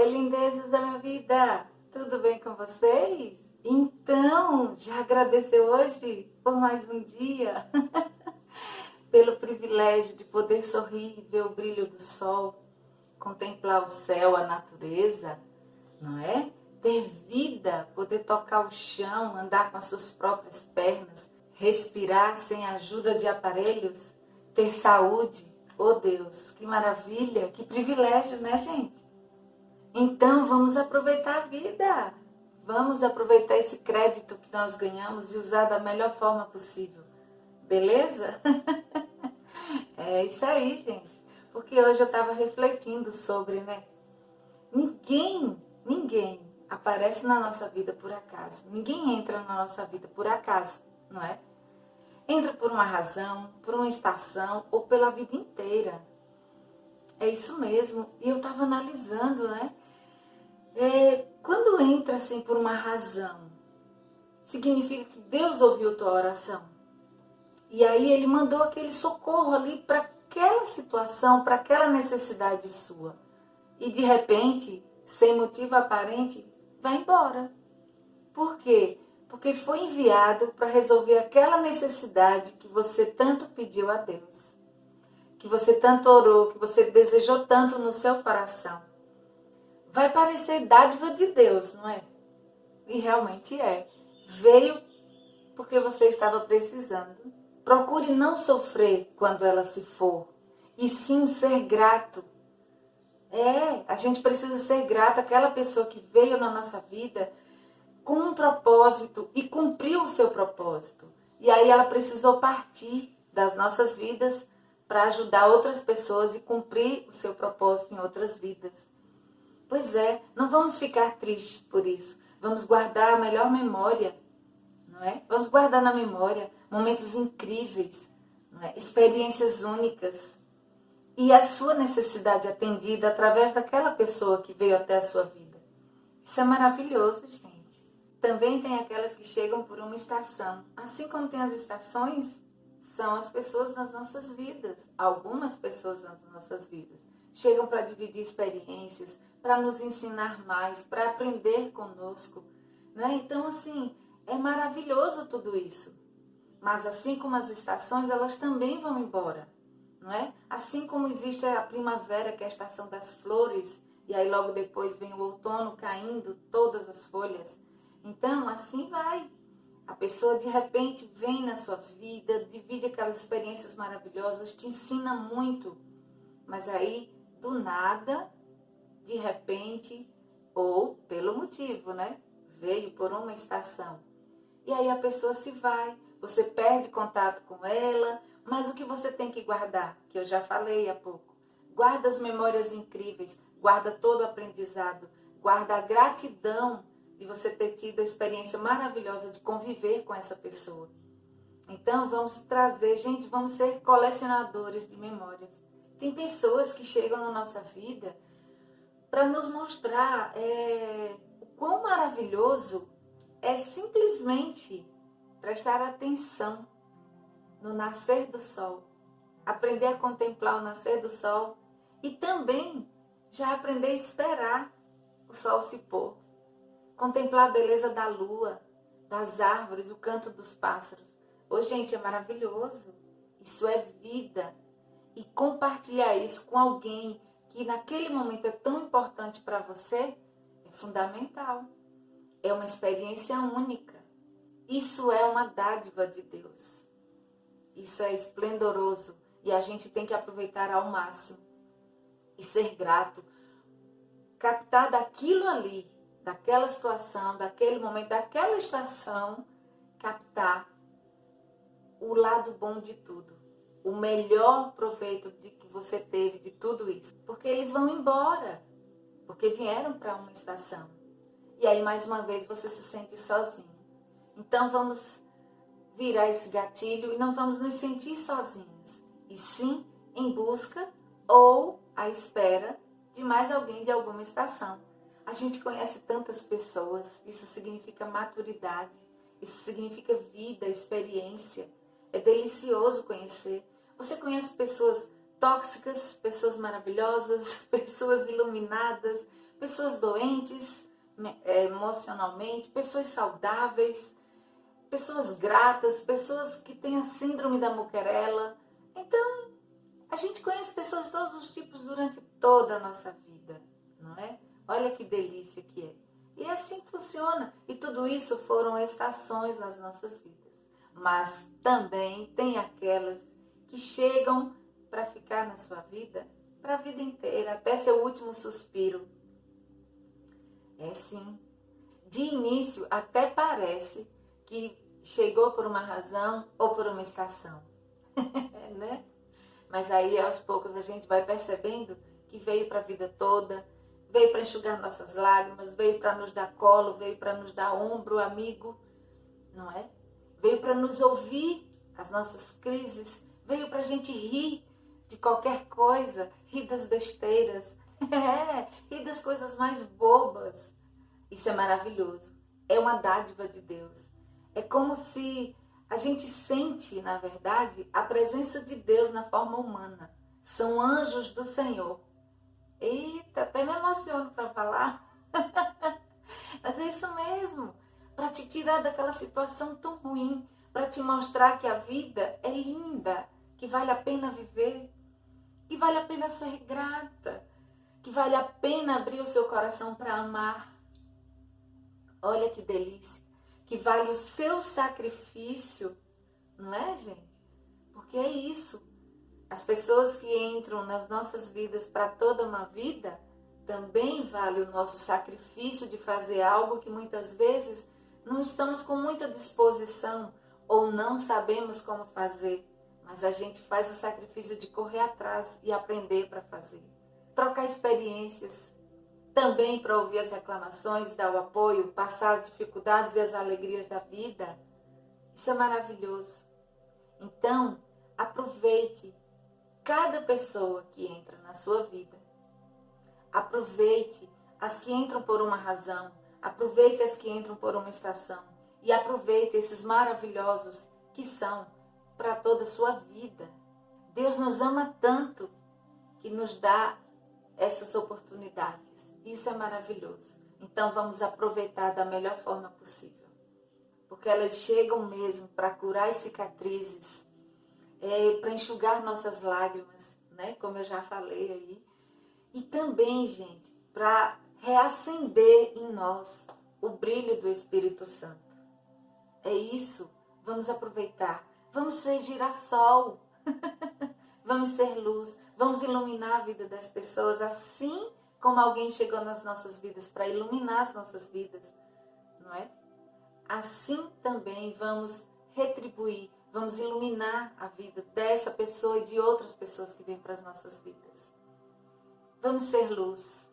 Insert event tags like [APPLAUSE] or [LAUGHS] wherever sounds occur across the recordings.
Oi, lindezas da minha vida! Tudo bem com vocês? Então, já agradeceu hoje por mais um dia? [LAUGHS] Pelo privilégio de poder sorrir, ver o brilho do sol, contemplar o céu, a natureza, não é? Ter vida, poder tocar o chão, andar com as suas próprias pernas, respirar sem a ajuda de aparelhos, ter saúde. Oh Deus, que maravilha, que privilégio, né, gente? Então vamos aproveitar a vida. Vamos aproveitar esse crédito que nós ganhamos e usar da melhor forma possível. Beleza? [LAUGHS] é isso aí, gente. Porque hoje eu estava refletindo sobre, né? Ninguém, ninguém aparece na nossa vida por acaso. Ninguém entra na nossa vida por acaso, não é? Entra por uma razão, por uma estação ou pela vida inteira. É isso mesmo. E eu estava analisando, né? É, quando entra assim por uma razão, significa que Deus ouviu tua oração. E aí ele mandou aquele socorro ali para aquela situação, para aquela necessidade sua. E de repente, sem motivo aparente, vai embora. Por quê? Porque foi enviado para resolver aquela necessidade que você tanto pediu a Deus. Que você tanto orou, que você desejou tanto no seu coração vai parecer dádiva de Deus, não é? E realmente é. Veio porque você estava precisando. Procure não sofrer quando ela se for, e sim ser grato. É, a gente precisa ser grato àquela pessoa que veio na nossa vida com um propósito e cumpriu o seu propósito. E aí ela precisou partir das nossas vidas para ajudar outras pessoas e cumprir o seu propósito em outras vidas. Pois é, não vamos ficar tristes por isso. Vamos guardar a melhor memória, não é? Vamos guardar na memória momentos incríveis, é? experiências únicas e a sua necessidade atendida através daquela pessoa que veio até a sua vida. Isso é maravilhoso, gente. Também tem aquelas que chegam por uma estação. Assim como tem as estações, são as pessoas nas nossas vidas. Algumas pessoas nas nossas vidas. Chegam para dividir experiências, para nos ensinar mais, para aprender conosco. Né? Então, assim, é maravilhoso tudo isso. Mas assim como as estações, elas também vão embora. Não é? Assim como existe a primavera, que é a estação das flores, e aí logo depois vem o outono caindo todas as folhas. Então, assim vai. A pessoa de repente vem na sua vida, divide aquelas experiências maravilhosas, te ensina muito. Mas aí, do nada, de repente ou pelo motivo, né? Veio por uma estação. E aí a pessoa se vai, você perde contato com ela, mas o que você tem que guardar, que eu já falei há pouco. Guarda as memórias incríveis, guarda todo o aprendizado, guarda a gratidão de você ter tido a experiência maravilhosa de conviver com essa pessoa. Então vamos trazer, gente, vamos ser colecionadores de memórias. Tem pessoas que chegam na nossa vida para nos mostrar é, o quão maravilhoso é simplesmente prestar atenção no nascer do sol, aprender a contemplar o nascer do sol e também já aprender a esperar o sol se pôr, contemplar a beleza da lua, das árvores, o canto dos pássaros. Ô, gente, é maravilhoso. Isso é vida. E compartilhar isso com alguém que naquele momento é tão importante para você é fundamental. É uma experiência única. Isso é uma dádiva de Deus. Isso é esplendoroso e a gente tem que aproveitar ao máximo e ser grato. Captar daquilo ali, daquela situação, daquele momento, daquela estação, captar o lado bom de tudo, o melhor proveito de você teve de tudo isso. Porque eles vão embora, porque vieram para uma estação. E aí, mais uma vez, você se sente sozinho. Então, vamos virar esse gatilho e não vamos nos sentir sozinhos, e sim em busca ou à espera de mais alguém de alguma estação. A gente conhece tantas pessoas, isso significa maturidade, isso significa vida, experiência. É delicioso conhecer. Você conhece pessoas tóxicas, pessoas maravilhosas, [LAUGHS] pessoas iluminadas, pessoas doentes é, emocionalmente, pessoas saudáveis, pessoas gratas, pessoas que têm a síndrome da muquerela. Então, a gente conhece pessoas de todos os tipos durante toda a nossa vida, não é? Olha que delícia que é. E é assim funciona. E tudo isso foram estações nas nossas vidas. Mas também tem aquelas que chegam para ficar na sua vida para a vida inteira, até seu último suspiro. É sim. De início, até parece que chegou por uma razão ou por uma estação, [LAUGHS] né? Mas aí, aos poucos, a gente vai percebendo que veio para a vida toda, veio para enxugar nossas lágrimas, veio para nos dar colo, veio para nos dar ombro, amigo, não é? Veio para nos ouvir as nossas crises, veio para a gente rir de qualquer coisa, rir das besteiras, [LAUGHS] é, rir das coisas mais bobas. Isso é maravilhoso. É uma dádiva de Deus. É como se a gente sente, na verdade, a presença de Deus na forma humana. São anjos do Senhor. Eita, até me emociono para falar. [LAUGHS] Mas é isso mesmo. Para te tirar daquela situação tão ruim. Para te mostrar que a vida é linda. Que vale a pena viver. Que vale a pena ser grata. Que vale a pena abrir o seu coração para amar. Olha que delícia. Que vale o seu sacrifício. Não é, gente? Porque é isso. As pessoas que entram nas nossas vidas para toda uma vida, também vale o nosso sacrifício de fazer algo que muitas vezes não estamos com muita disposição ou não sabemos como fazer, mas a gente faz o sacrifício de correr atrás e aprender para fazer. Trocar experiências, também para ouvir as reclamações, dar o apoio, passar as dificuldades e as alegrias da vida. Isso é maravilhoso. Então, aproveite cada pessoa que entra na sua vida. Aproveite as que entram por uma razão, aproveite as que entram por uma estação e aproveite esses maravilhosos que são para toda a sua vida. Deus nos ama tanto que nos dá essas oportunidades. Isso é maravilhoso. Então vamos aproveitar da melhor forma possível. Porque elas chegam mesmo para curar as cicatrizes, é, para enxugar nossas lágrimas, né? Como eu já falei aí. E também, gente, para reacender em nós o brilho do Espírito Santo. É isso. Vamos aproveitar. Vamos ser girassol. [LAUGHS] vamos ser luz. Vamos iluminar a vida das pessoas assim como alguém chegou nas nossas vidas para iluminar as nossas vidas, não é? Assim também vamos retribuir Vamos iluminar a vida dessa pessoa e de outras pessoas que vêm para as nossas vidas. Vamos ser luz.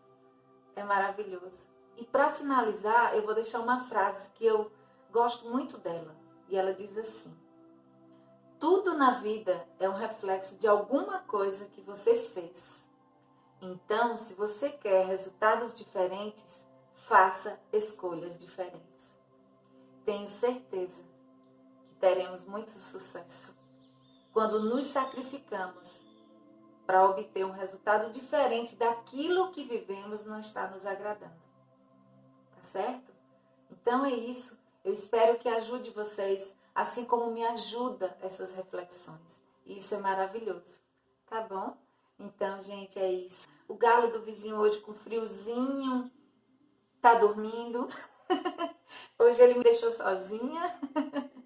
É maravilhoso. E para finalizar, eu vou deixar uma frase que eu gosto muito dela. E ela diz assim: Tudo na vida é um reflexo de alguma coisa que você fez. Então, se você quer resultados diferentes, faça escolhas diferentes. Tenho certeza teremos muito sucesso. Quando nos sacrificamos para obter um resultado diferente daquilo que vivemos não está nos agradando. Tá certo? Então é isso. Eu espero que ajude vocês, assim como me ajuda essas reflexões. Isso é maravilhoso. Tá bom? Então, gente, é isso. O galo do vizinho hoje com friozinho tá dormindo. [LAUGHS] hoje ele me deixou sozinha. [LAUGHS]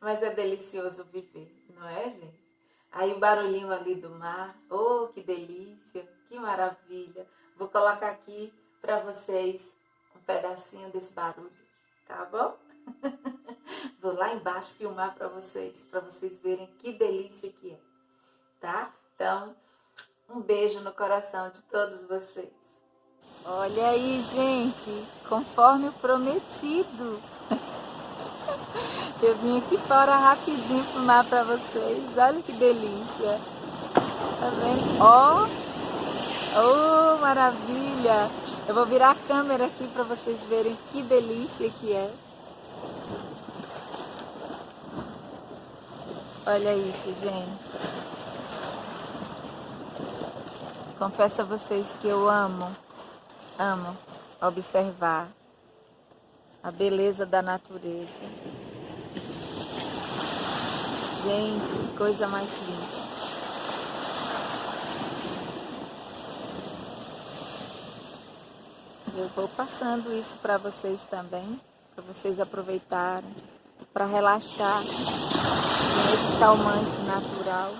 Mas é delicioso viver, não é, gente? Aí o barulhinho ali do mar, oh, que delícia, que maravilha. Vou colocar aqui para vocês um pedacinho desse barulho, tá bom? [LAUGHS] Vou lá embaixo filmar para vocês, para vocês verem que delícia que é, tá? Então, um beijo no coração de todos vocês. Olha aí, gente, conforme o prometido. Eu vim aqui fora rapidinho filmar pra vocês. Olha que delícia. Tá vendo? Ó. Oh, oh, maravilha. Eu vou virar a câmera aqui pra vocês verem que delícia que é. Olha isso, gente. Confesso a vocês que eu amo amo observar a beleza da natureza. Gente, coisa mais linda. Eu vou passando isso para vocês também, para vocês aproveitarem, para relaxar nesse calmante natural.